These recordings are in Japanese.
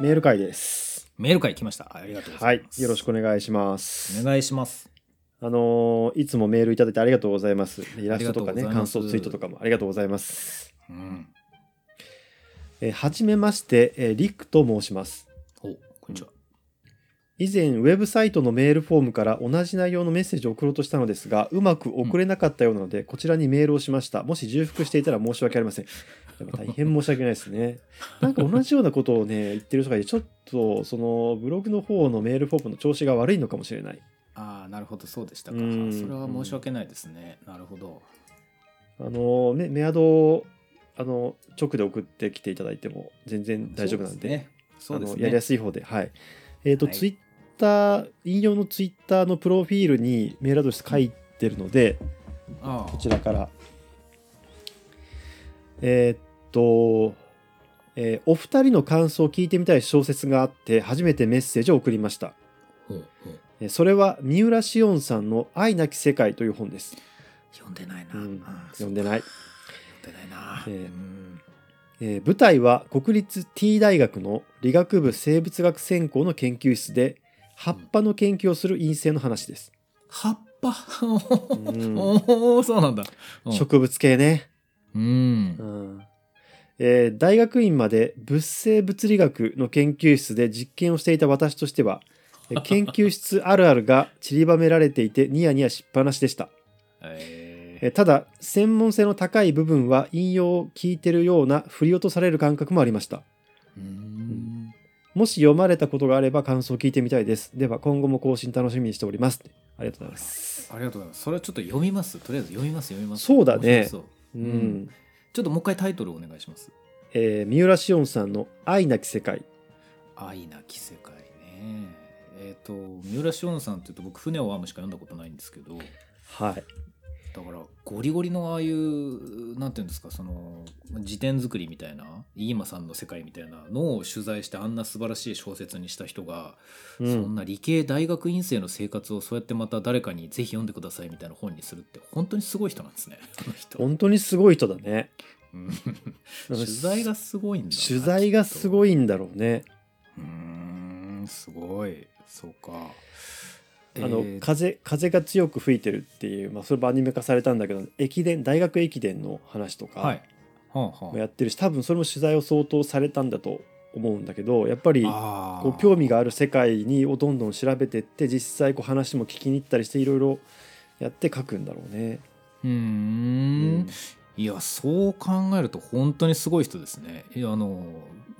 メール会です。メール会来ました。ありがとうござはいいま、す。よろしくお願いします。お願いします。あのーいつもメールいただいてありがとうございます。イラストとかね、感想ツイートとかもありがとうございます。うん。えーはじめまして、えーリックと申します。お、こんにちは。以前ウェブサイトのメールフォームから同じ内容のメッセージを送ろうとしたのですがうまく送れなかったようなので、こちらにメールをしましたもし重複していたら申し訳ありませんやっぱ大変申し訳ないですね なんか同じようなことをね言ってる人がいてちょっとそのブログの方のメールフォームの調子が悪いのかもしれないああ、なるほど、そうでしたか。うんそれは申し訳ないですね。なるほど。あのねメアドをあの直で送ってきていただいても全然大丈夫なんでそうですね。やりやすい方ではいえっ、と、はいツイッター引用のツイッターのプロフィールにメールアドレス書いてるので、ああこちらから。えーっと、えーお二人の感想を聞いてみたい小説があって、初めてメッセージを送りました。ほうほうえーそれは、三浦紫音さんの愛なき世界という本です。読んでないな。うん読んでない。読んでないな。ええうんえー舞台は国立 T 大学の理学部生物学専攻の研究室で、葉っぱの研究をする院生の話です。葉っぱ？ん おお、そうなんだ。うん植物系ね。うんう。んえー大学院まで物生物理学の研究室で実験をしていた私としてはえー 研究室あるあるが散りばめられていてニヤニヤしっぱなしでした、ええーただ専門性の高い部分は引用を聞いてるような振り落とされる感覚もありました。もし読まれたことがあれば感想を聞いてみたいです。では今後も更新楽しみにしております。ありがとうございます。ありがとうございます。それはちょっと読みます。とりあえず読みます、読みます。そうだね。う。うん、うんちょっともう一回タイトルお願いします。えー三浦紫音さんの愛なき世界愛なき世界ね。えっ、と、三浦紫音さんっていうと僕、船を編むしか読んだことないんですけど、はいだからゴリゴリのああいうなんていうんですかその辞典作りみたいな飯間さんの世界みたいなのを取材してあんな素晴らしい小説にした人が、うん。そんな理系大学院生の生活をそうやってまた誰かにぜひ読んでくださいみたいな本にするって本当にすごい人なんですね本当にすごい人だね。うん。取材がすごいんだな取材がすいごいんだろうね。うーんすごい。そうかあの、えー。風風が強く吹いてるっていう、まあ、それもアニメ化されたんだけど駅伝大学駅伝の話とかもやってるし、多分それも取材を相当されたんだと思うんだけどやっぱりあこう興味がある世界にをどんどん調べてって実際こう話も聞きに行ったりしていろいろやって書くんだろうね。うーん。いやそう考えると本当にすごい人ですね。いやあの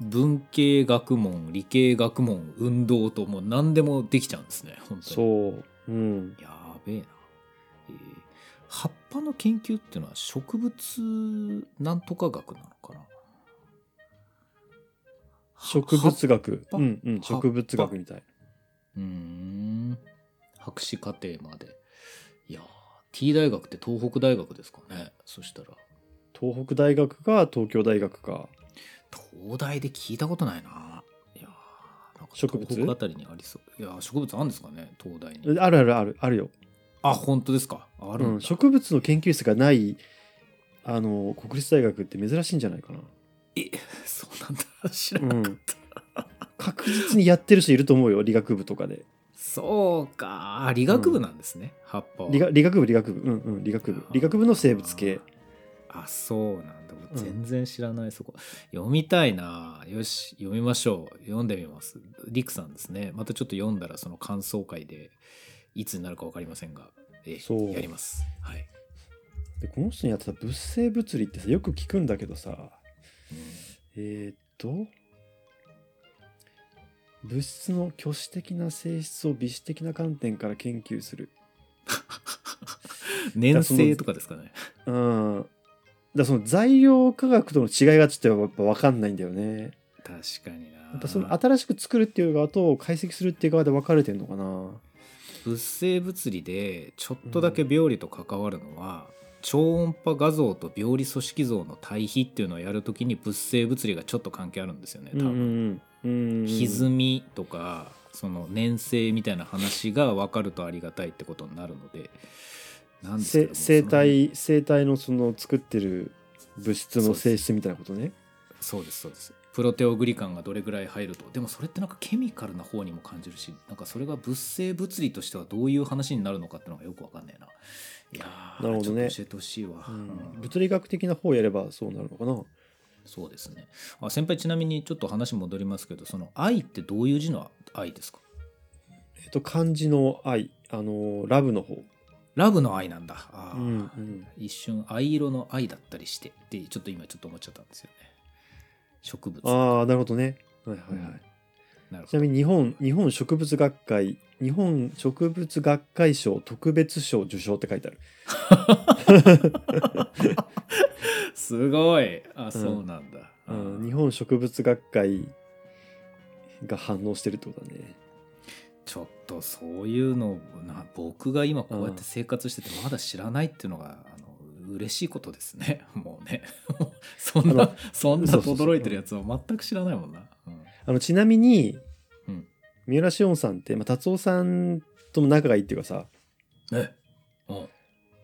文系学問理系学問運動ともう何でもできちゃうんですね本当に。そう、うん、やべえな、えー葉っぱの研究っていうのは植物なんとか学なのかな？植物学、ぱ？うんうん、植物学みたい。うーん。博士課程まで。いやー T 大学って東北大学ですかね？そしたら。東北大学か東京大学か。東大で聞いたことないな。いやーなんか植物？東北あたりにありそう。いやー植物あるんですかね？東大に。あるあるあるあるよ。あ本当ですか？あるんだ、うん、植物の研究室がないあの国立大学って珍しいんじゃないかな。えそうなんだ知らうなかっん、確実にやってる人いると思うよ理学部とかで。た。そうかあ理学部なんですね、葉っぱは。理学理学部理学部うんうん理学部理学部の生物系。あそうなんだ。うん。全然知らない、そこ。読みたいな。よし読みましょう。読んでみます。リクさんですね。またちょっと読んだらその感想会でいつになるか分かりませんがえそう。やります。はい、でこの人にやってた物性物理ってさよく聞くんだけどさうん。えー、っと物質の虚子的な性質を微子的な観点から研究する。粘性とかですかね。うん。だその材料科学との違いがちょっとやっぱ分かんないんだよね。確かになやっぱその新しく作るっていう側と解析するっていう側で分かれてんのかな。物性物理でちょっとだけ病理と関わるのは、超音波画像と病理組織像の対比っていうのをやるときに物性物理がちょっと関係あるんですよね多分、うんうんうん。歪みとかその粘性みたいな話が分かるとありがたいってことになるので生体生体のその作ってる物質の性質みたいなことね。そうですそうです。プロテオグリカンがどれぐらい入ると。でもそれってなんかケミカルな方にも感じるしなんかそれが物性物理としてはどういう話になるのかっていうのがよくわかんないな。いやーなるほどね。教えてほしいわ、うん。うん。物理学的な方をやればそうなるのかな。そうですね。あ先輩ちなみにちょっと話戻りますけどその愛ってどういう字の愛ですか？えっと漢字の愛あのラブの方ラブの愛なんだ。うんうん。一瞬藍色の愛だったりして。ってちょっと今ちょっと思っちゃったんですよね。植物。ああなるほどね。はいはいはい、うん。ちなみに日本日本植物学会日本植物学会賞特別賞受賞って書いてある。すごい。あそうなんだ、うん、日本植物学会が反応してるってことだね。ちょっとそういうのな僕が今こうやって生活しててまだ知らないっていうのが、あの嬉しいことですね。もうね。そんなそんなそうそうそう。驚いてるやつは全く知らないもんな、うん。あのちなみに、うん。三浦紫音さんって、まあ、達夫さんとも仲がいいっていうかさ。え？うん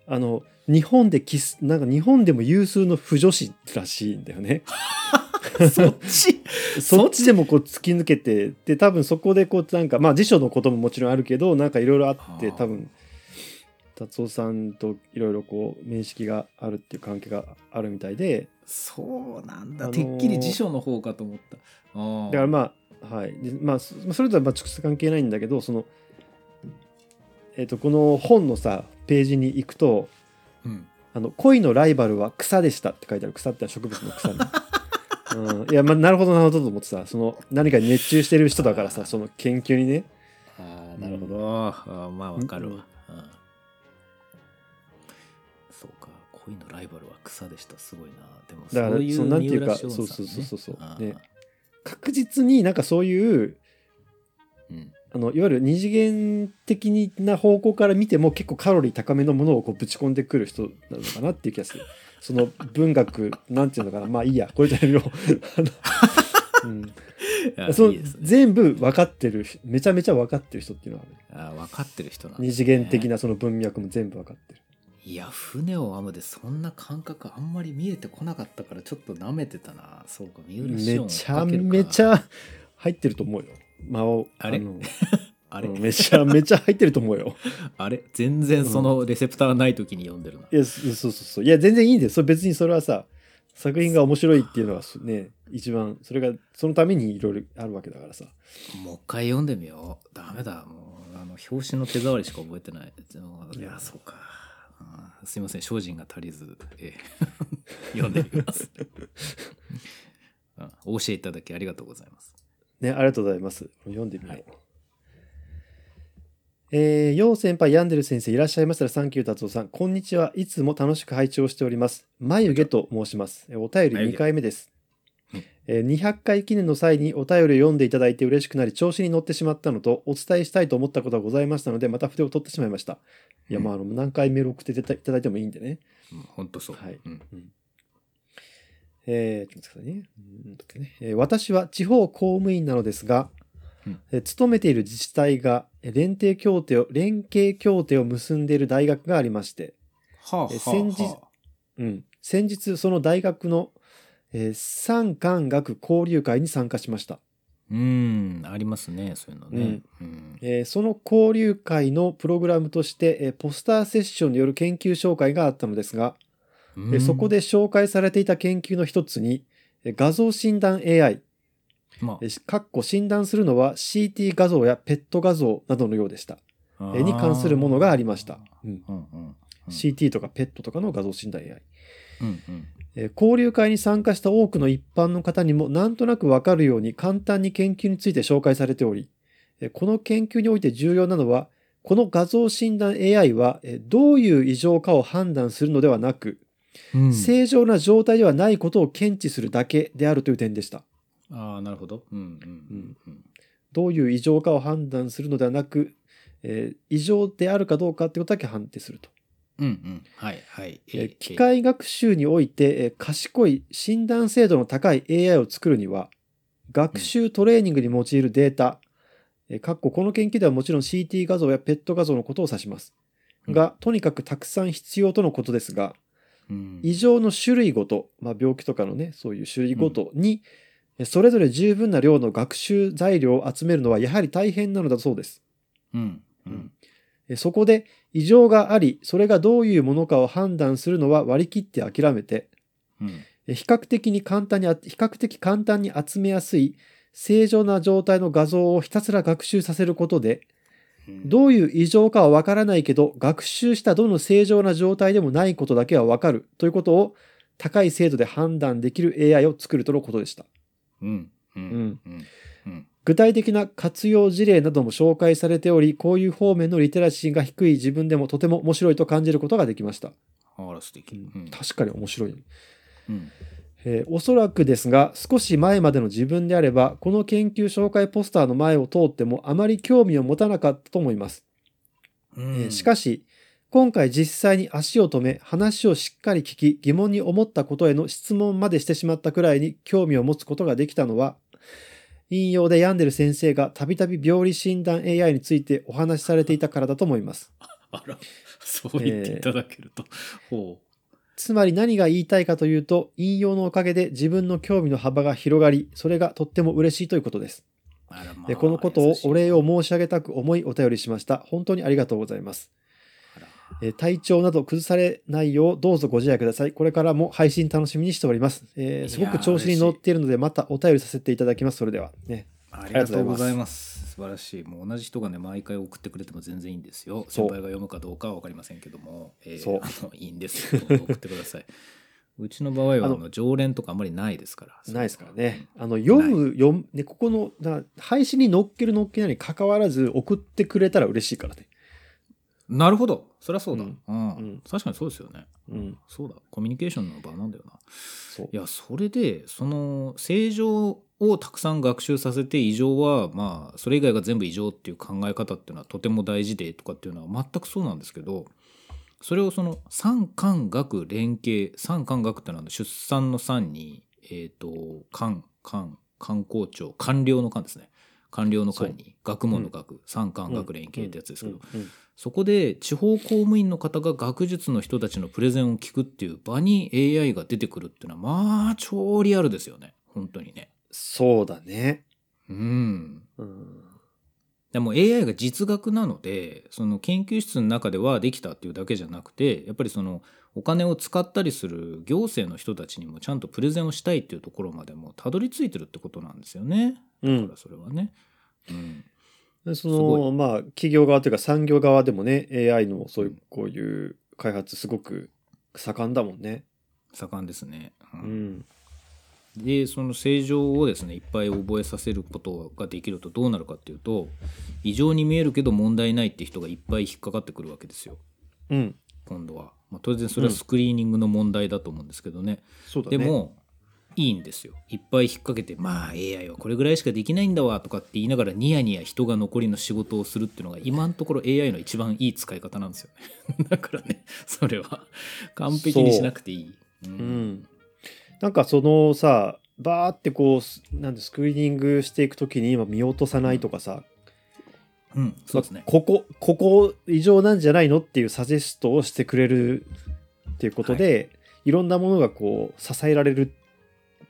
あの日本でキスなんか日本でも有数の腐女子らしいんだよね。そっち？そっちでもこう突き抜けてで多分そこでこうなんかまあ辞書のことももちろんあるけどなんかいろいろあってはあ多分達夫さんといろいろこう面識があるっていう関係があるみたいで。そうなんだ、あのーてっきり辞書の方かと思った。だからまあはい。でまあそそれとはまあ直接関係ないんだけどそのえっ、とこの本のさページに行くとうん。あの恋のライバルは草でしたって書いてある。草って植物の草ね、うん、いやまあなるほどなるほどと思ってさその何かに熱中してる人だからさその研究にね。ああなるほど、あーまあわかるわ、うん。そうか。恋のライバルは草でした。すごいな。でもだからそういうそのなんていうかそうそうそうそう。あー。ね。確実になんかそういううん。あのいわゆる二次元的な方向から見ても結構カロリー高めのものをこうぶち込んでくる人なのかなっていう気がする。その文学なんていうのかな。まあいいや。これじゃよ。あ のうん。いやその全部分かってるめちゃめちゃ分かってる人っていうのはある。あー分かってる人なね。二次元的なその文脈も全部分かってる。いや船を編むでそんな感覚あんまり見えてこなかったからちょっと舐めてたな。そうか三浦紫音めちゃめちゃ入ってると思うよ。まあ、あれ？のあれ、うんめちゃめちゃ入ってると思うよ。あれ？全然そのレセプターない時に読んでるな、いや、そそうそうそう。いや、全然いいんです。それ別にそれはさ、作品が面白いっていうのはね、一番、それが、そのためにいろいろあるわけだからさ。もう一回読んでみよう。ダメだ。もうあの表紙の手触りしか覚えてない。いや。そうか。すいません精進が足りず、えー 読んでみます。あ お教えいただきありがとうございます。ね、ありがとうございます。読んでみよう。はいえー、よう先輩、ヤンデル先生、いらっしゃいましたら、サンキュー達夫さん、こんにちは。いつも楽しく拝聴しております。眉毛と申します。えーお便り眉毛2回目ですうん。えー200回記念の際にお便りを読んでいただいて嬉しくなり、調子に乗ってしまったのと、お伝えしたいと思ったことがございましたので、また筆を取ってしまいました。いや、まあ、あの何回メール送っていただいてもいいんでね。うん本当そう、はいうんえーちょっと待ってくださいねうんとねえー私は地方公務員なのですが、うん。えー勤めている自治体がえー連携協定を連携協定を結んでいる大学がありまして、はあはあえ先日はあ。うん、先日その大学の、えー産官学交流会に参加しました、うん。ありますねそういうのね、うん。えーその交流会のプログラムとして、えーポスターセッションによる研究紹介があったのですが、うん。えーそこで紹介されていた研究の一つにえー画像診断 AI まえーかっこ診断するのは CT 画像やペット画像などのようでした。に関するものがありました。うんうんうんうん、CT とかペットとかの画像診断 AI。うんうんえー交流会に参加した多くの一般の方にもなんとなくわかるように簡単に研究について紹介されており、えーこの研究において重要なのは、この画像診断 AI はえーどういう異常かを判断するのではなく、うん正常な状態ではないことを検知するだけであるという点でした。ああなるほど。うんうんうんうん。どういう異常かを判断するのではなく、えー異常であるかどうかということだけ判定すると。うんうん。はいはい。えー機械学習において、えー賢い診断精度の高い AI を作るには、学習トレーニングに用いるデータ、えーかっここの研究ではもちろん CT 画像やペット画像のことを指します。が、とにかくたくさん必要とのことですが、うん。異常の種類ごと、まあ、病気とかのねそういう種類ごとに、えそれぞれ十分な量の学習材料を集めるのはやはり大変なのだそうです。うんうんえそこで異常がありそれがどういうものかを判断するのは割り切って諦めてうんえ比較的に簡単にあ比較的簡単に集めやすい正常な状態の画像をひたすら学習させることでうんどういう異常かはわからないけど学習したどの正常な状態でもないことだけはわかるということを高い精度で判断できる AI を作るとのことでした。うんうん具体的な活用事例なども紹介されておりこういう方面のリテラシーが低い自分でもとても面白いと感じることができました。あら素敵。うん。確かに面白い。うん。えーおそらくですが少し前までの自分であればこの研究紹介ポスターの前を通ってもあまり興味を持たなかったと思います、うえーんしかし今回実際に足を止め話をしっかり聞き疑問に思ったことへの質問までしてしまったくらいに興味を持つことができたのは引用で病んでる先生がたびたび病理診断 AI についてお話しされていたからだと思います。あらそう言っていただけると。ほつまり何が言いたいかというと引用のおかげで自分の興味の幅が広がりそれがとっても嬉しいということです。まあでこのことをお礼を申し上げたく思いお便りしました。本当にありがとうございます。えー体調など崩されないようどうぞご自愛ください。これからも配信楽しみにしております。えーすごく調子に乗っているのでまたお便りさせていただきます。それでは。ね。ありがとうございます。素晴らしい。もう同じ人がね、毎回送ってくれても全然いいんですよ。先輩が読むかどうかは分かりませんけども、えーそう あのいいんですよ。送ってください。うちの場合はああのの常連とかあんまりないですから。ないですからね。あの、読む、読む、ね、ここの、な配信に載っける載っけないに関わらず送ってくれたら嬉しいからね。なるほど。そりゃそうだ、ううんんうん確かにそうですよね。うん。そうだ。コミュニケーションの場なんだよな。そうい。や、それで、その、正常をたくさん学習させて、異常は、まあ、それ以外が全部異常っていう考え方っていうのはとても大事でとかっていうのは全くそうなんですけど、それをその、産官学連携、産官学っていうのは出産の産に、えっ、と、官、官、官公庁、官僚の官ですね。官僚の官に、学問の学、産官学連携ってやつですけど、うんうんそこで地方公務員の方が学術の人たちのプレゼンを聞くっていう場に AI が出てくるっていうのはまあ超リアルですよね。本当にね。そうだね。うん。うん。でも AI が実学なのでその研究室の中ではできたっていうだけじゃなくてやっぱりそのお金を使ったりする行政の人たちにもちゃんとプレゼンをしたいっていうところまでもたどり着いてるってことなんですよね。うんだからそれはね、うん、でそのまあ企業側というか産業側でもね AI のそういうこういう開発すごく盛んだもんね。盛んですね、ううんん。でその正常をですねいっぱい覚えさせることができるとどうなるかっていうと異常に見えるけど問題ないって人がいっぱい引っかかってくるわけですようん。今度は、まあ、当然それはスクリーニングの問題だと思うんですけどね、そうだね。でもいいんですよ。いっぱい引っ掛けてまあ AI はこれぐらいしかできないんだわとかって言いながらニヤニヤ人が残りの仕事をするっていうのが今のところ AI の一番いい使い方なんですよ。ね だからねそれは。完璧にしなくていい、う。うん。ん。なんかそのさ、バーってこうす、なんでスクリーニングしていくときに今見落とさないとかさ、うん。そうですね。ここ、ここ異常なんじゃないのっていうサジェストをしてくれるっていうことで、い、ろんなものがこう支えられる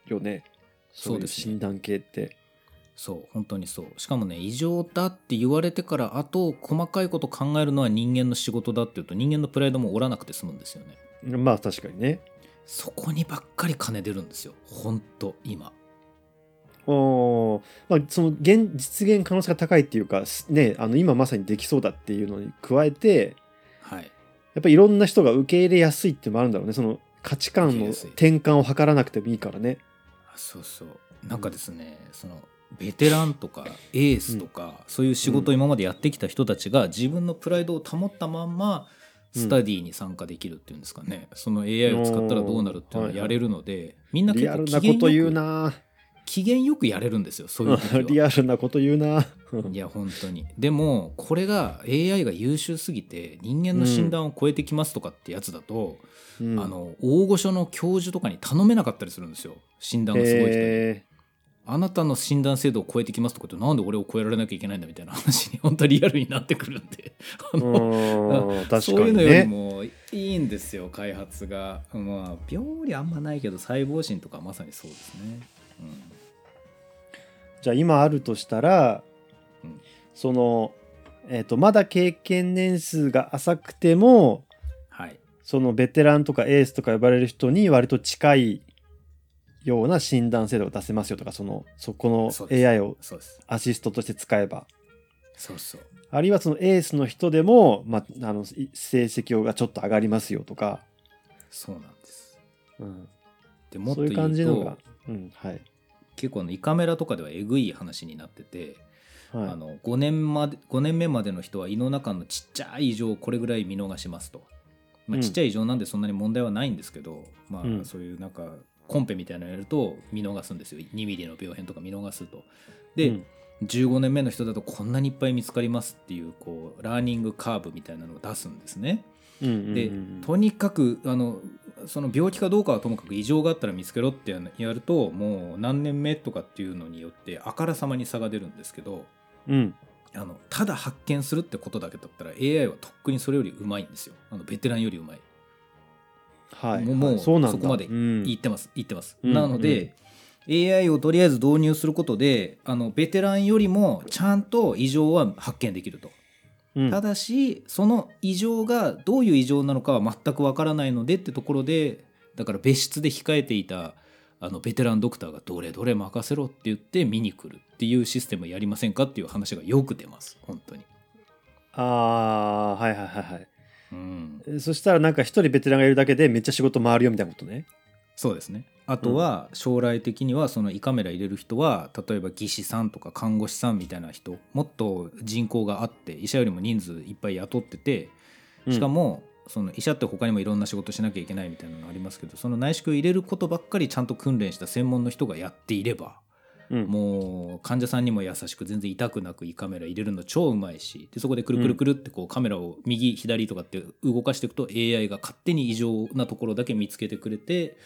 よね。そうですね。診断系って。そう本当にそう。しかもね異常だって言われてからあと細かいこと考えるのは人間の仕事だっていうと人間のプライドも折らなくて済むんですよね。まあ確かにね。そこにばっかり金出るんですよ。本当今。おー。まあ、その現実現可能性が高いっていうか、すね、あの今まさにできそうだっていうのに加えてはい。やっぱりいろんな人が受け入れやすいっていうのもあるんだろうね。その価値観の転換を図らなくてもいいからね。あそうそう。なんかですね、そのベテランとかエースとか、そういう仕事を今までやってきた人たちが自分のプライドを保ったまんまうん。スタディに参加できるっていうんですかね、その AI を使ったらどうなるっていうのをやれるので、みんな結構リアルな機嫌こと言うよくな機嫌よくやれるんですよそういう時は。リアルなこと言うな。いや本当に。でもこれが AI が優秀すぎて人間の診断を超えてきますとかってやつだと、うん。あの大御所の教授とかに頼めなかったりするんですよ。診断がすごい人に。へあなたの診断制度を超えてきますとかってなんで俺を超えられなきゃいけないんだみたいな話に 本当リアルになってくるんで。あうのーん。確かそういうにのよりねもいいんですよ開発が。まあ病理あんまないけど細胞診とかまさにそうですね、じゃあ今あるとしたら、うん。その、えー、とまだ経験年数が浅くてもはい。そのベテランとかエースとか呼ばれる人に割と近いような診断制度が出せますよとかそのそこの AI をアシストとして使えば。そうそう。あるいはそのエースの人でも、まあ、あのい成績がちょっと上がりますよとか、そうなんです。うん、でもっそういうと言うと感じのが、うんはい結構あの胃カメラとかではえぐい話になってて、はい。あの5年まで5年目までの人は胃の中のちっちゃい異常をこれぐらい見逃しますと、まあ、うん。ちっちゃい異常なんでそんなに問題はないんですけど、まうん。あそういうなんかコンペみたいなのやると見逃すんですよ。2ミリの病変とか見逃すと。で、うん。15年目の人だとこんなにいっぱい見つかりますっていうこうラーニングカーブみたいなのを出すんですね。でとにかくあのその病気かどうかはともかく異常があったら見つけろってやるともう何年目とかっていうのによってあからさまに差が出るんですけどうん。あのただ発見するってことだけだったら AI はとっくにそれよりうまいんですよ。あのベテランよりうまい。はい。もうそこまでうん。言ってます。言ってます、うんなので、AI をとりあえず導入することであのベテランよりもちゃんと異常は発見できるとうんただしその異常がどういう異常なのかは全くわからないのでってところでだから別室で控えていたあのベテランドクターがどれどれ任せろって言って見に来るっていうシステムやりませんかっていう話がよく出ます本当に。ああーはいはいはいはいうん、えそしたらなんか一人ベテランがいるだけでめっちゃ仕事回るよみたいなことね。そうですね。あとは将来的にはその胃カメラ入れる人は例えば技師さんとか看護師さんみたいな人もっと人口があって医者よりも人数いっぱい雇っててしかも、その医者って他にもいろんな仕事しなきゃいけないみたいなのありますけどその内視鏡を入れることばっかりちゃんと訓練した専門の人がやっていればもう患者さんにも優しく全然痛くなく胃カメラ入れるの超うまいしでそこでくるくるくるってこうカメラを右左とかって動かしていくと AI が勝手に異常なところだけ見つけてくれて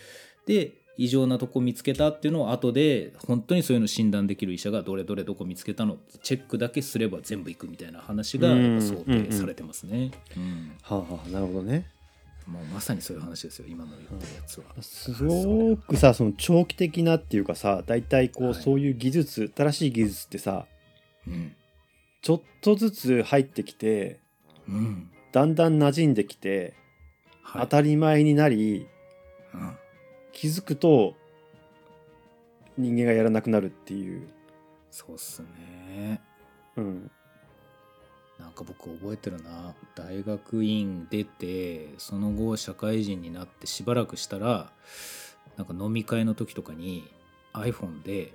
で異常なとこ見つけたっていうのを後で本当にそういうの診断できる医者がどれどれどこ見つけたのってチェックだけすれば全部いくみたいな話が想定されてますね。うんはあはあなるほどね。もうまさにそういう話ですよ今の言ってるやつは。すごくさその長期的なっていうかさ大体こう、はい。そういう技術新しい技術ってさうん。ちょっとずつ入ってきてうん。だんだん馴染んできて、はい。当たり前になりうん。気づくと人間がやらなくなるっていう、そうっすね。うん、なんか僕覚えてるな。大学院出てその後社会人になってしばらくしたらなんか飲み会の時とかに iPhone で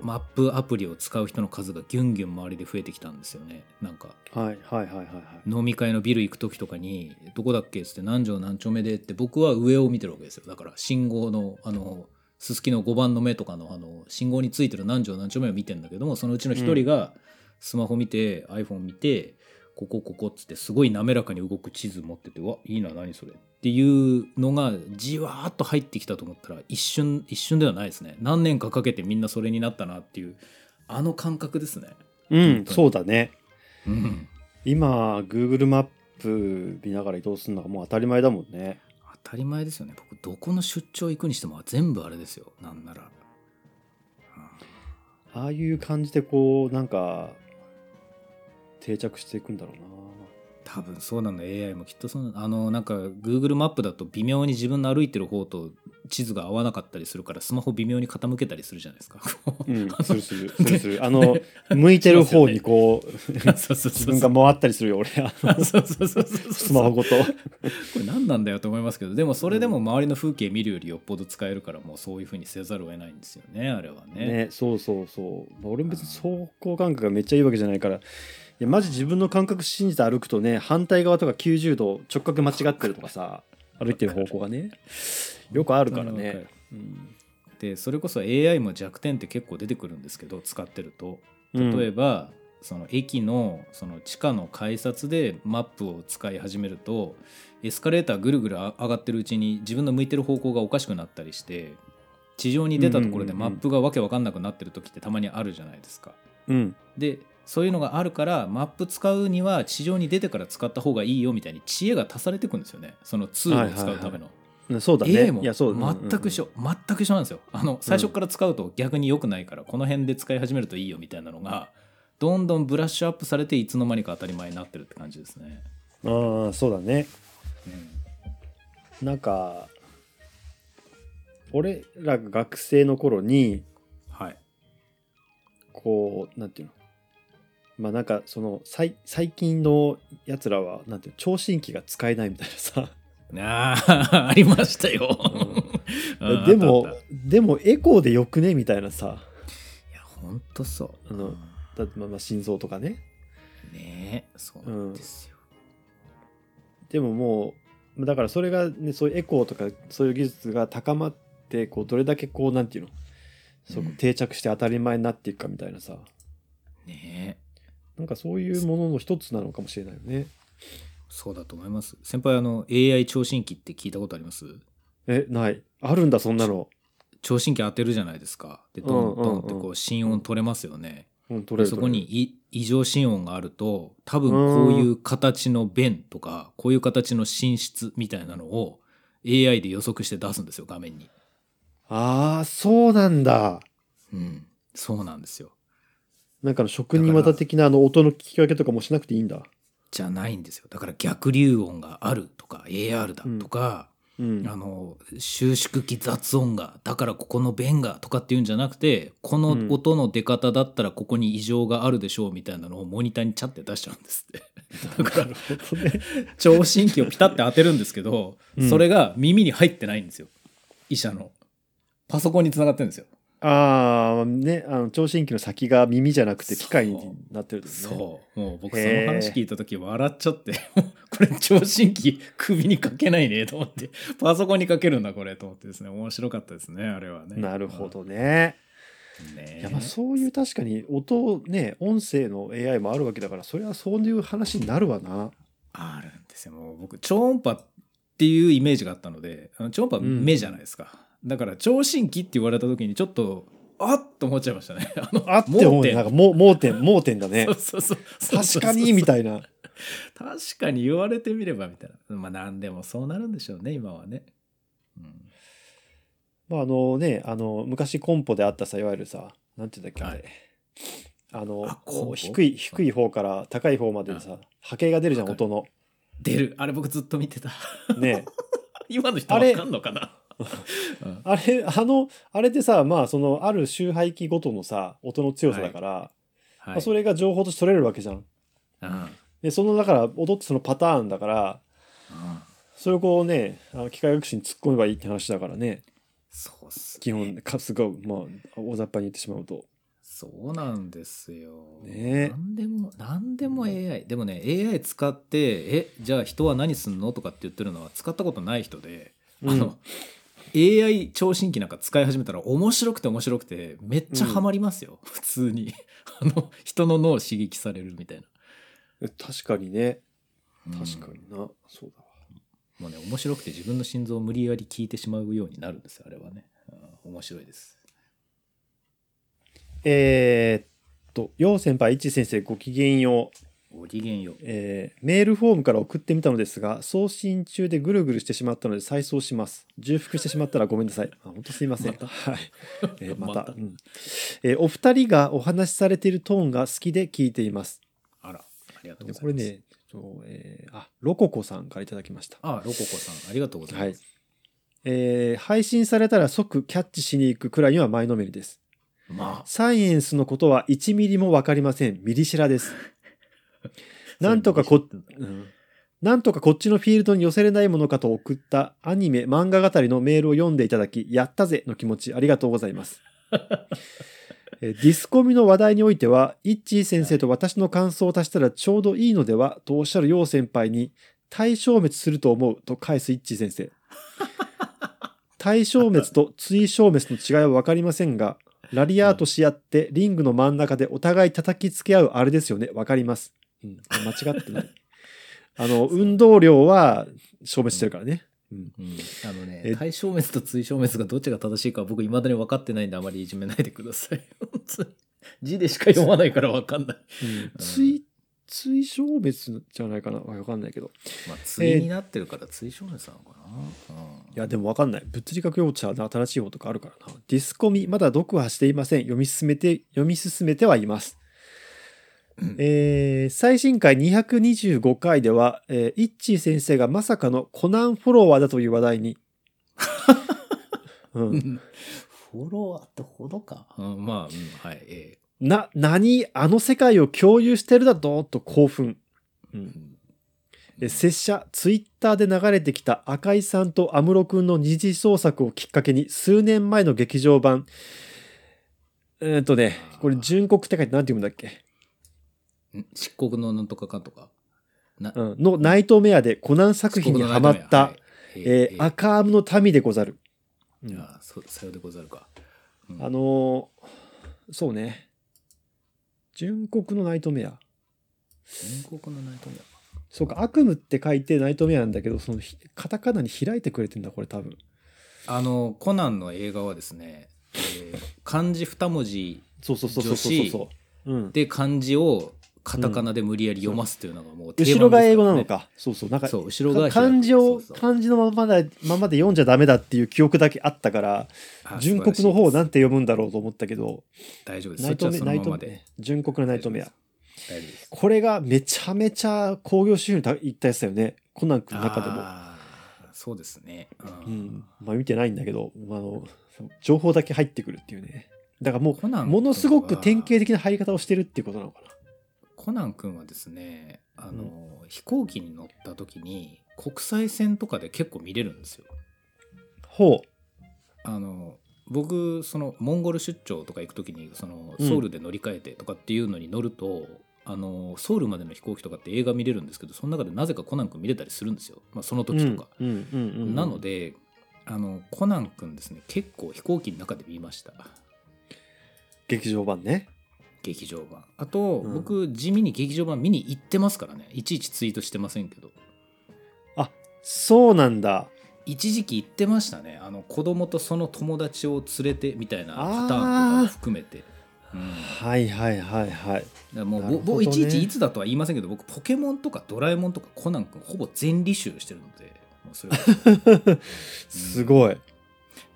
マップアプリを使う人の数がギュンギュン周りで増えてきたんですよね。なんかはいはいはいはいはい。飲み会のビル行く時とかに「どこだっけ?」っつって「何条何丁目で」って僕は上を見てるわけですよ。だから信号のあのすすきの5番の目とかのあの信号についてる何条？何丁目？を見てんだけどもそのうちの一人がスマホ見て、iPhone 見てここここっつってすごい滑らかに動く地図持ってて「わいいな何それ」っていうのがじわーっと入ってきたと思ったら一瞬一瞬ではないですね。何年かかけてみんなそれになったなっていうあの感覚ですね。うんそうだね。うん。今 Google マップ見ながら移動するのがもう当たり前だもんね。当たり前ですよね。僕どこの出張行くにしても全部あれですよ。なんなら、ああいう感じでこうなんか定着していくんだろうな。多分そうなの。AI もきっとそうなの。あのなんか Google マップだと微妙に自分の歩いてる方と地図が合わなかったりするからスマホ微妙に傾けたりするじゃないですか。うん。あのする。するするする。あの向いてる方にこう そうそうそう自分が回ったりするよ俺。スマホごと。これ何なんだよと思いますけどでもそれでも周りの風景見るよりよっぽど使えるからもうそういうふうにせざるを得ないんですよねあれはね。ねそうそうそう。まあ俺も別に走行感覚がめっちゃいいわけじゃないからいやマジ自分の感覚信じて歩くとね反対側とか90度直角間違ってるとかさ 歩いてる方向がねよくあるからね。うんでそれこそ AI も弱点って結構出てくるんですけど使ってると。例えば、その駅のその地下の改札でマップを使い始めるとエスカレーターぐるぐる上がってるうちに自分の向いてる方向がおかしくなったりして地上に出たところでうんうんうんうん。マップがわけわかんなくなってる時ってたまにあるじゃないですか。うん。でそういうのがあるからマップ使うには地上に出てから使った方がいいよみたいに知恵が足されていくんですよね。そのツールを使うための。うんそうだね。AI も全く一緒、全く一緒なんですよ。あの最初から使うと逆に良くないからこの辺で使い始めるといいよみたいなのがどんどんブラッシュアップされていつの間にか当たり前になってるって感じですね。ああそうだね。うん。なんか俺らが学生の頃にはい、こうなんていうの？まあなんかその最最近のやつらはなんて聴診器が使えないみたいなさ。ああありましたよ。うん。でもでもエコーでよくねみたいなさ。やほんとそう。あのだまあまあ心臓とかね。ねえそうなんですよ。でももうだからそれがねそういうエコーとかそういう技術が高まってこうどれだけこうなんていうのそ定着して当たり前になっていくかみたいなさ、ねえなんかそういうものの一つなのかもしれないよねそうだと思います。先輩あの AI 聴診器って聞いたことあります？えないあるんだそんなの聴診器当てるじゃないですか。でドンドンってこう心音取れますよね。うん取れるそこにい異常心音があると多分こういう形の便とかこういう形の寝室みたいなのを AI で予測して出すんですよ画面に。ああそうなんだうん、そうなんですよ。なんかの職人技的なあの音の聞き分けとかもしなくていいんだ。じゃないんですよ。だから逆流音があるとか AR だとか、うん。あの収縮器雑音がだからここの弁がとかっていうんじゃなくてこの音の出方だったらここに異常があるでしょうみたいなのをモニターにチャって出しちゃうんですって。だから聴診器をピタって当てるんですけど、うん。それが耳に入ってないんですよ。医者の。パソコンにつながってるんですよああねあの聴診器の先が耳じゃなくて機械になってるね。そう。もう僕その話聞いた時笑っちゃって。これ聴診器首にかけないねと思って。パソコンにかけるんだこれと思ってですね。面白かったですねあれはね。なるほどね。ね。いやまあそういう確かに音ね音声の AI もあるわけだからそれはそういう話になるわな。あるんですよ。もう僕超音波っていうイメージがあったのであの超音波は目じゃないですか、だから聴診器って言われた時にちょっとあっと思っちゃいましたね。あのあって思うねなんかも盲点盲点だね。そうそうそう確かにみたいな。確かに言われてみればみたいな。まあ何でもそうなるんでしょうね今はね、うん、まああのねあの昔コンポであったさいわゆるさなんて言うんだっけあれ、あのあコンポ？こう低い低い方から高い方までさ波形が出るじゃん音の。出る。あれ僕ずっと見てた。ね 今の人わあれかんのかな？うんあれあのあれってさまあそのある周波域ごとのさ音の強さだから、はい。まあ、それが情報として取れるわけじゃん。うん。でそのだから音ってそのパターンだからうん。それをこうねあの機械学習に突っ込めばいいって話だからね。そうっすね。基本かすごいまあ大雑把に言ってしまうと。そうなんですよ。ね。え何でも何でも AI でもね AI 使ってえじゃあ人は何すんの？とかって言ってるのは使ったことない人で、あの AI 聴診器なんか使い始めたら面白くて面白くてめっちゃハマりますよ、普通に。あの人の脳を刺激されるみたいな。え確かにね。うん。確かにな、そうだわ。もうね面白くて自分の心臓を無理やり聞いてしまうようになるんですよあれはね、うん面白いです。えーっとよう先輩一先生ごきげんようごきげんよ。う。えーメールフォームから送ってみたのですが送信中でぐるぐるしてしまったので再送します。重複してしまったらごめんなさい。あ本当すいません。また？はい、えー また。また。うん。えーお二人がお話しされているトーンが好きで聞いています。あらありがとうございます。でこれねそうえーあロココさんからいただきました。あロココさんありがとうございます。はい。えー配信されたら即キャッチしに行くくらいには前のめりです。まあ。サイエンスのことは1ミリも分かりません。ミリシラです なんとかこ、うん。なんとかこっちのフィールドに寄せれないものかと送ったアニメ漫画語りのメールを読んでいただきやったぜの気持ちありがとうございます。えーディスコミの話題においてはイッチー先生と私の感想を足したらちょうどいいのではとおっしゃる楊先輩に対消滅すると思うと返すイッチー先生。対消滅と追消滅の違いは分かりませんがラリアートし合ってリングの真ん中でお互い叩きつけ合うあれですよね。分かります、うん、間違ってない。あの 運動量は消滅してるからね。うん。うん、あのねえ対消滅と追消滅がどっちが正しいか僕いまだに分かってないんであまりいじめないでください。字でしか読まないから分かんない、うん。追追消滅じゃないかな。わかんないけど。まあ対になってるから追消滅なのかな、うん。いやでもわかんない。物理学用語は新しい方とかあるからな。ディスコミまだ読破していません。読み進めて読み進めてはいます。うんえー最新回225回では、えーイッチー先生がまさかのコナンフォロワーだという話題に、うん、フォロワーってほどか、うん、まあ、うん、はいえな何あの世界を共有してるだと？と興奮、うえん、え拙者ツイッターで流れてきた赤井さんと安室くんの二次創作をきっかけに数年前の劇場版。えーっとねこれ純国って書いて何て読むんだっけ、ん漆黒のなんとかかんとかなうん、のナイトメアでコナン作品にハマった、はいえー赤アームの民でござる。うんいやそうさようでござるか、うんあのーそうね。純国のナイトメア。全国のナイトメそうか、悪夢って書いてナイトメアなんだけど、そのひカタカナに開いてくれてんだ、これ多分。アあのコナンの映画はですね、えー漢字二文字そうそうそうそうそうそう。うん。で漢字をカタカナで無理やり読ますっていうのがもう定番です後ろが英語なのか。そうそう。なんか、そう後ろが漢字を漢字のままだままで読んじゃダメだっていう記憶だけあったから、あ純国の方なんて読むんだろうと思ったけど、大丈夫ですナイトメそっちはそのままでね純国のナイトメア。これがめちゃめちゃ興行収入いったやつだよね。コナン君の中でも。そうですね、ううんん。まあ見てないんだけど、あの、情報だけ入ってくるっていうね。だからもう、ものすごく典型的な入り方をしてるっていうことなのかな。コナン君はですねあの、飛行機に乗った時に国際線とかで結構見れるんですよ。ほあの僕そのモンゴル出張とか行く時にそのうん。ソウルで乗り換えてとかっていうのに乗ると、あのソウルまでの飛行機とかって映画見れるんですけどその中でなぜかコナン君見れたりするんですよ、まあ、そのう。時とか、うんうんうんうん。なのであのコナン君ですね結構飛行機の中で見ました。劇場版ね。劇場版。あと、うん。僕地味に劇場版見に行ってますからね。いちいちツイートしてませんけど。そうなんだ。一時期行ってましたね。あの子供とその友達を連れてみたいなパターンとかも含めて、うん、はいはいはいはい。もうなるほどね。ぼぼいちいちいつだとは言いませんけど僕ポケモンとかドラえもんとかコナン君ほぼ全履修してるのでもうそれは。すごい。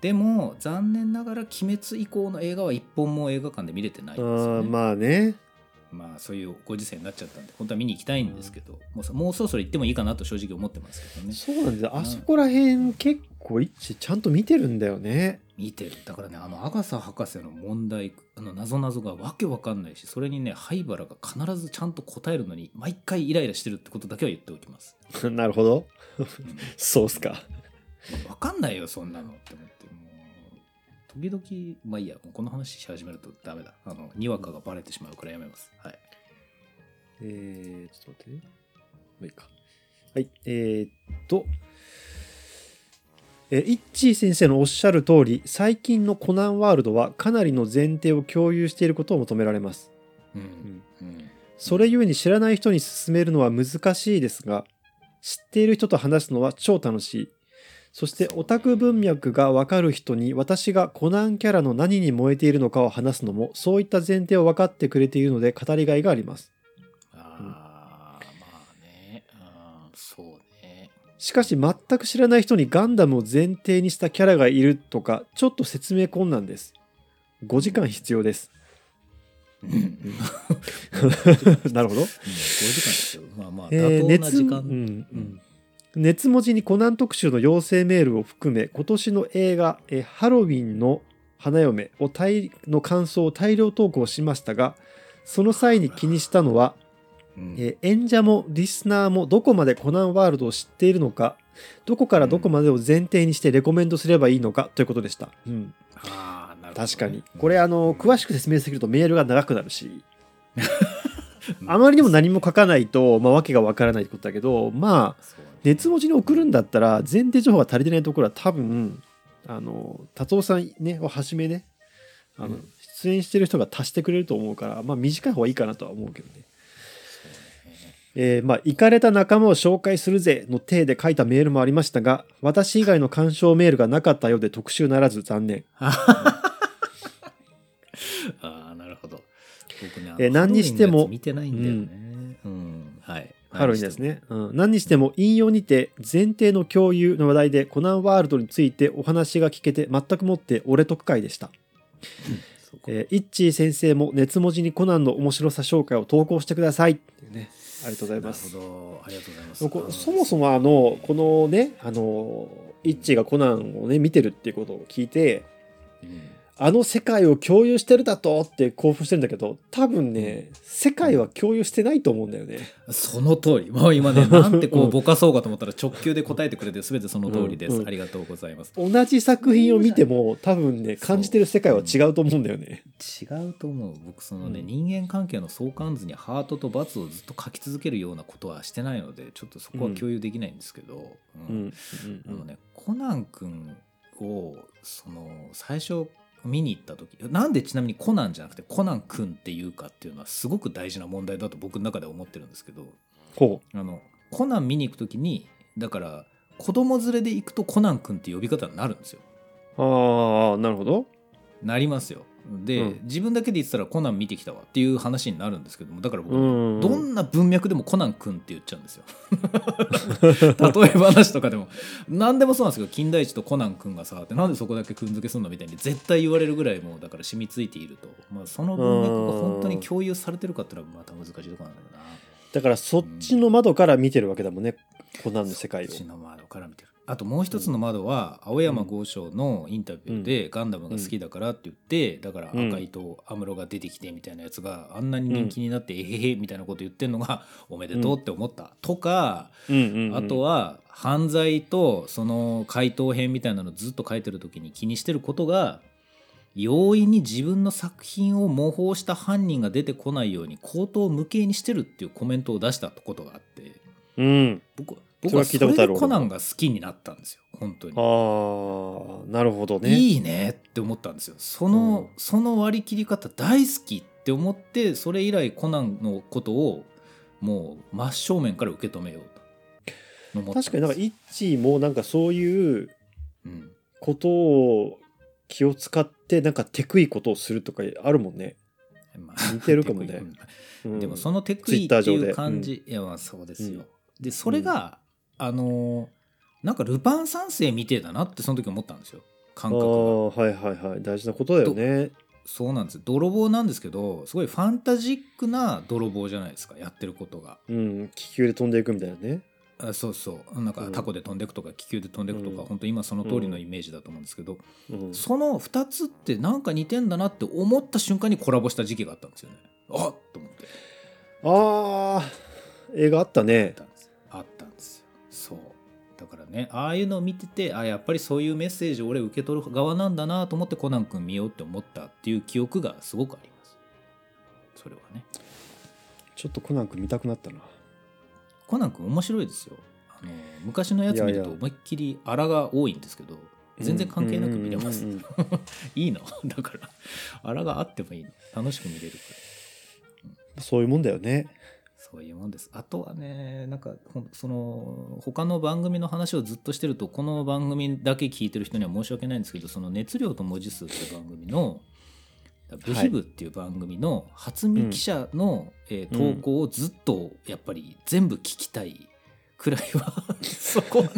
でも残念ながら「鬼滅」以降の映画は一本も映画館で見れてないんあですよ、ねーまあね。まあそういうご時世になっちゃったんで本当は見に行きたいんですけど、もうそもうそろそろ行ってもいいかなと正直思ってますけどねそうなんだよ。あそこら辺結構一致ちゃんと見てるんだよね。見てるだからねあのアガサ博士の問題あの謎々がわけわかんないしそれにね灰原が必ずちゃんと答えるのに毎回イライラしてるってことだけは言っておきます、なるほど。うん そうっすか。わかんないよそんなのって思ってもう時々まあいいやもうこの話し始めるとダメだあのにわかがバレてしまうからやめますはいえー、ちょっと待ってね。まあいいか。はい。えー、っと、えーイッチー先生のおっしゃる通り、最近のコナンワールドはかなりの前提を共有していることを求められます。うんんうんそれゆえに知らない人に勧めるのは難しいですが、知っている人と話すのは超楽しい。そしてオタク文脈がわかる人に私がコナンキャラの何に燃えているのかを話すのもそういった前提を分かってくれているので語りがいがあります。あーまあねうんそうねしかし全く知らない人にガンダムを前提にしたキャラがいるとかちょっと説明困難です。5時間必要です。なるほど。5時間ですよ。まあまあ、えー妥当な時間。うんうん熱文字にコナン特集の要請メールを含め今年の映画「えーハロウィンの花嫁を大」の感想を大量投稿しましたがその際に気にしたのは、うん。えー演者もリスナーもどこまでコナンワールドを知っているのかどこからどこまでを前提にしてレコメンドすればいいのかということでした、うん、あーなるほどね。確かに。これあの詳しく説明するとメールが長くなるし。あまりにも何も書かないと、まあ、訳がわからないってことだけどまあ熱文字に送るんだったら前提情報が足りてないところは多分あの達夫さんねをはじめねあの、うん。出演してる人が足してくれると思うからまあ短い方がいいかなとは思うけどね。えーまあ、行かれた仲間を紹介するぜの体で書いたメールもありましたが、私以外の干渉メールがなかったようで特集ならず残念。ああなるほど。僕ねえ何にしても見てないんだよね。うん、はいハロウィンですね、うん。何にしても引用にて前提の共有の話題でコナンワールドについてお話が聞けて全くもって俺特会でした。えー、イッチー先生も熱文字にコナンの面白さ紹介を投稿してください。っていうね。ありがとうございなるます。ほど。ありがとうございます。こそもそもあのこのねあのイッチーがコナンをね見てるっていうことを聞いてうんあの世界を共有してるだとって興奮してるんだけど多分ね世界は共有してないと思うんだよね。その通り。もう今ねなんてこううん。ぼかそうかと思ったら直球で答えてくれて全てその通りです、うんうん。ありがとうございます。同じ作品を見ても多分ね感じてる世界は違うと思うんだよね。違うと思う。僕そのね、うん。人間関係の相関図にハートと×をずっと書き続けるようなことはしてないのでちょっとそこは共有できないんですけど、うん。うん。あのねコナン君をその最初見に行った時なんでちなみにコナンじゃなくてコナン君っていうかっていうのはすごく大事な問題だと僕の中では思ってるんですけどほあのコナン見に行く時にだから子供連れで行くとコナン君って呼び方になるんですよ。うああなるほど。なりますよ。で、うん自分だけで言ってたらコナン見てきたわっていう話になるんですけどもだから僕、うんどんな文脈でもコナン君って言っちゃうんですよ。例え話とかでも何でもそうなんですけど金田一とコナン君がさってなんでそこだけ君付けすんのみたいに絶対言われるぐらいもうだから染みついていると、まあ、その文脈が本当に共有されてるかっていうのはまた難しいところなんだよな。だからそっちの窓から見てるわけだもんねコナンの世界をそっ。ちの窓から見てるあともう一つの窓は青山剛昌のインタビューでガンダムが好きだからって言ってだから赤井と安室が出てきてみたいなやつがあんなに人気になってえへへみたいなこと言ってんのが おめでとうって思った。とかあとは犯罪とその回答編みたいなのずっと書いてる時に気にしてることが容易に自分の作品を模倣した犯人が出てこないように口頭無形にしてるっていうコメントを出したことがあって。うん、僕僕はそれでコナンが好きになったんですよ本当に。ああなるほどね。いいねって思ったんですよ。その、うん。その割り切り方大好きって思ってそれ以来コナンのことをもう真正面から受け止めようと。確かになんかイッチーもなんかそういううん。ことを気を使ってなんかテクいことをするとかあるもんね。まあ似てるかもね。うん。でもそのテクイっていう感じ、いやまあそうですよ、でそれが、あのーなんかルパン三世みてえだなってその時思ったんですよ。感ああ覚がはいはいはい。大事なことだよね。そうなんです。泥棒なんですけどすごいファンタジックな泥棒じゃないですか。やってることが。うん気球で飛んでいくみたいなね。あそうそう。なんかうん。タコで飛んでいくとか気球で飛んでいくとか、うん。本当今その通りのイメージだと思うんですけど、うん、その2つってなんか似てんだなって思った瞬間にコラボした時期があったんですよね。あっと思って。ああ映画あったね。ね。ああいうのを見ててあやっぱりそういうメッセージを俺受け取る側なんだなと思ってコナン君見ようって思ったっていう記憶がすごくあります。それはね。ちょっとコナン君見たくなったな。コナン君面白いですよ。あの昔のやつ見ると思いっきりあらが多いんですけど全然関係なく見れます。うんうんうんうん いいの？だからあらがあってもいいの。楽しく見れるから。そういうもんだよね。そういうもんです。あとはねなんかその他の番組の話をずっとしてるとこの番組だけ聞いてる人には申し訳ないんですけどその熱量と文字数っていう番組のブヒブっていう番組の初見記者の、えー投稿をずっとやっぱり全部聞きたいくらいは そこはね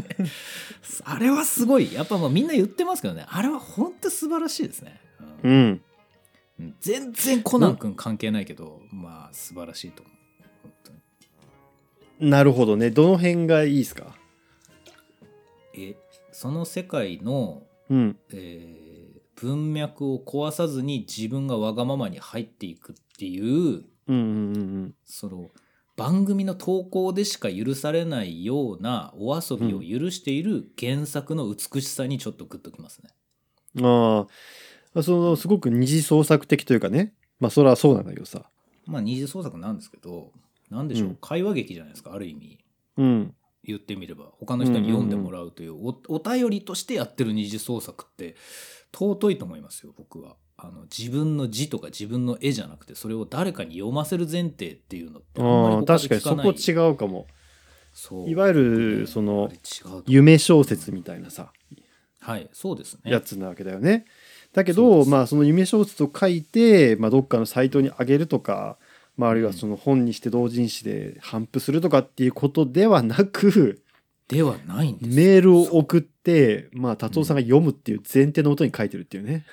あれはすごい。やっぱまあみんな言ってますけどね。あれは本当素晴らしいですね、うん。うん。うん。全然コナン君関係ないけど、まあ素晴らしいと思うなるほどね。どの辺がいいですか？えその世界の、うん。えー文脈を壊さずに自分がわがままに入っていくっていううんうんうんうん。その番組の投稿でしか許されないようなお遊びを許している原作の美しさにちょっとグッときますね。ああ、そのすごく二次創作的というかね。まあそれはそうなんだけどさ。まあ二次創作なんですけど何でしょう、うん。会話劇じゃないですかある意味。うん。言ってみれば。他の人に読んでもらうというおお便りとしてやってる二次創作って尊いと思いますよ僕は。あの自分の字とか自分の絵じゃなくてそれを誰かに読ませる前提っていうのってあんまりあ確かにそこ違うかも。そう。いわゆるそのあれ違うと夢小説みたいなさはいそうですね。やつなわけだよね。だけそうです。どまあその夢小説を書いて、まあ、どっかのサイトに上げるとか、まあ、あるいはその本にして同人誌で頒布するとかっていうことではなくではないんです。メールを送ってまあ達夫さんが読むっていう前提のもとに書いてるっていうね。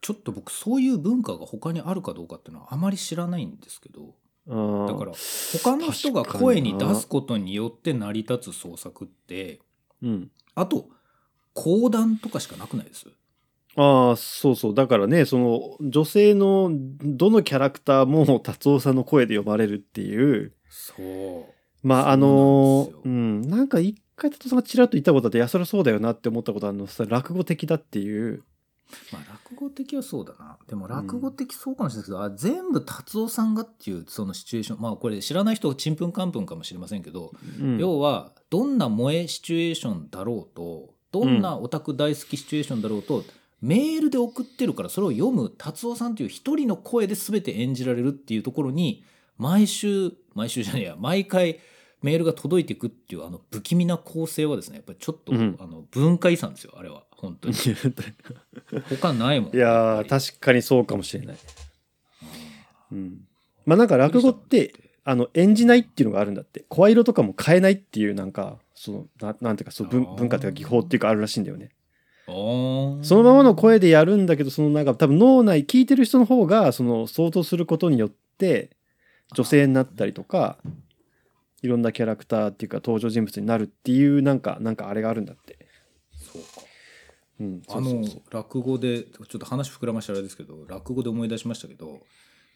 ちょっと僕そういう文化が他にあるかどうかっていうのはあまり知らないんですけどだから他の人が声に出すことによって成り立つ創作ってうん。あと講談とかしかなくないです？ああそうそう。だからねその女性のどのキャラクターも達夫さんの声で読まれるっていう。そう。まああのうんなんか一回達夫さんがちらっと言ったことあっていやそりゃそうだよなって思ったことあるのさ落語的だっていう。まあ落語的はそうだな。でも落語的そうかもしれないですけど、あ全部達夫さんがっていうそのシチュエーション。まあこれ知らない人はちんぷんかんぷんかもしれませんけど、うん。要はどんな萌えシチュエーションだろうとどんなオタク大好きシチュエーションだろうと、メールで送ってるからそれを読む。達夫さんという一人の声で全て演じられるっていうところに毎週毎週じゃねえや毎回メールが届いていくっていうあの不気味な構成はですねやっぱりちょっと、うん。あの文化遺産ですよあれは。本当に。他ないもんいや確かにそうかもしれない。うん、まあなんか落語ってあの演じないっていうのがあるんだって。声色とかも変えないっていうなんかそのななんていうかそう文文化というか技法っていうかあるらしいんだよね。そのままの声でやるんだけどそのなんか多分脳内聞いてる人の方がその相当することによって女性になったりとかいろんなキャラクターっていうか登場人物になるっていうなんかなんかあれがあるんだって。そうかうん、あの落語でちょっと話膨らましたあれですけど落語で思い出しましたけど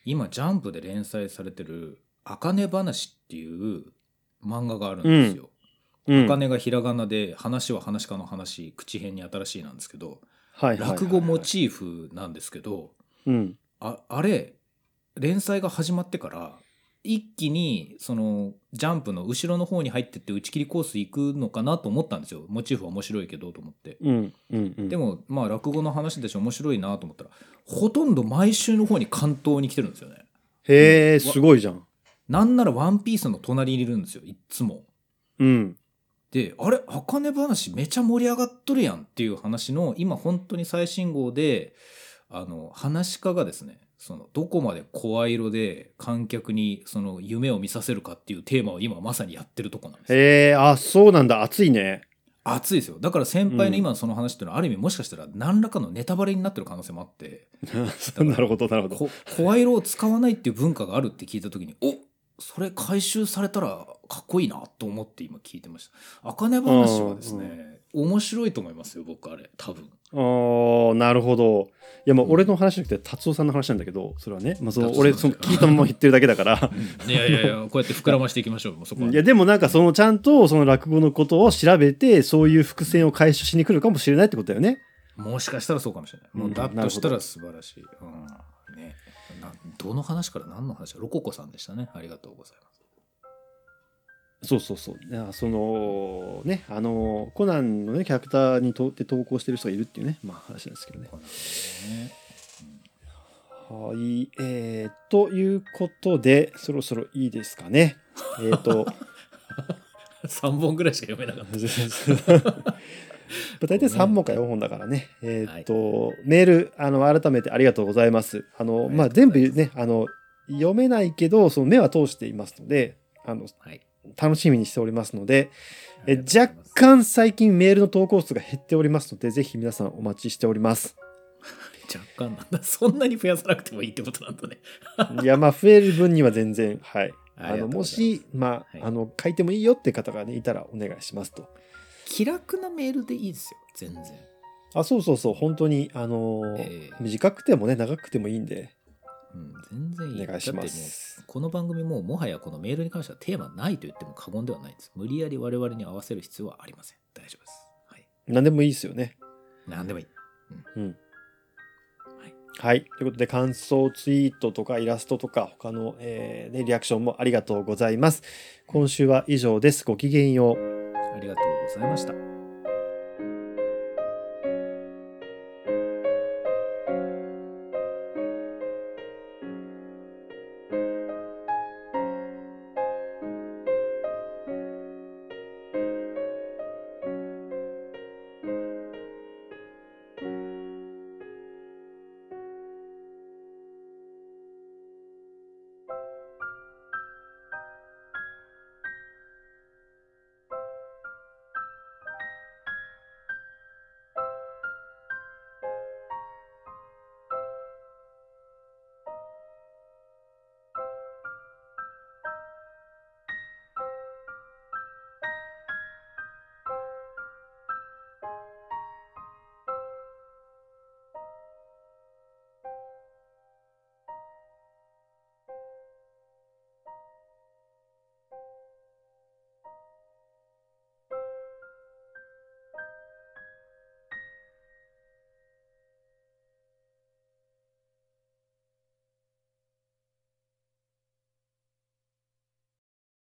今ジャンプで連載されてる「あかね話」っていう漫画があるんですよ。うん。あかねがひらがなで話は話し家の話口編に新しいなんですけど落語モチーフなんですけどうん。ああれ連載が始まってから一気にそのジャンプの後ろの方に入ってって打ち切りコース行くのかなと思ったんですよ。モチーフは面白いけどと思って。うんうんうん。でもまあ落語の話だし面白いなと思ったらほとんど毎週の方に関東に来てるんですよね。へえすごいじゃん。なんならワンピースの隣にいるんですよいっつも。うんであれ？茜話めちゃ盛り上がっとるやんっていう話の今本当に最新号であの話し家がですねそのどこまで声色で観客にその夢を見させるかっていうテーマを今まさにやってるとこなんですよ。へえあそうなんだ。熱いね。熱いですよ。だから先輩のうん。今のその話っていうのはある意味もしかしたら何らかのネタバレになってる可能性もあって。なるほどなるほど。こ声色を使わないっていう文化があるって聞いた時におそれ回収されたらかっこいいなと思って今聞いてました「あかね話」はですね面白いと思いますよ僕あれ。多分。あーなるほど。いやまあうん。俺の話じゃなくて達夫さんの話なんだけどそれはね、まあ、その達夫俺その聞いたまま言ってるだけだから。いやいやいやこうやって膨らましていきましょう。そこは。いやでもなんかそのちゃんとその落語のことを調べてそういう伏線を回収しに来るかもしれないってことだよね。もしかしたらそうかもしれない。もううんだとしたら素晴らしい、うん。ね、などの話から何の話ロココさんでしたね。ありがとうございますそうそうそう。いやそのねあのコナンのねキャラクターにとって投稿してる人がいるっていうねまあ話なんですけどね。はい、えー、ということでそろそろいいですかね。えっ、と3本ぐらいしか読めなかったまあ 大体3本か4本だからね。えっ、と、メールあの改めてありがとうございます。あのまあ全部ねあの読めないけどその目は通していますのであのはい楽しみにしておりますのでえ若干最近メールの投稿数が減っておりますのでぜひ皆さんお待ちしております。若干なんだ。そんなに増やさなくてもいいってことなんだね。いやまあ増える分には全然はい。あのもしまあ、はい。あの書いてもいいよって方がねいたらお願いしますと。気楽なメールでいいですよ全然、あそうそうそう。本当にあのーええ短くてもね長くてもいいんでうん、全然いい。お願いします。この番組ももはやこのメールに関してはテーマないと言っても過言ではないんです。無理やり我々に合わせる必要はありません。大丈夫です。はい。何でもいいですよね。何でもいい。うん。はい。はい。ということで、感想ツイートとかイラストとか、他の、えーね、リアクションもありがとうございます。今週は以上です。ごきげんよう。ありがとうございました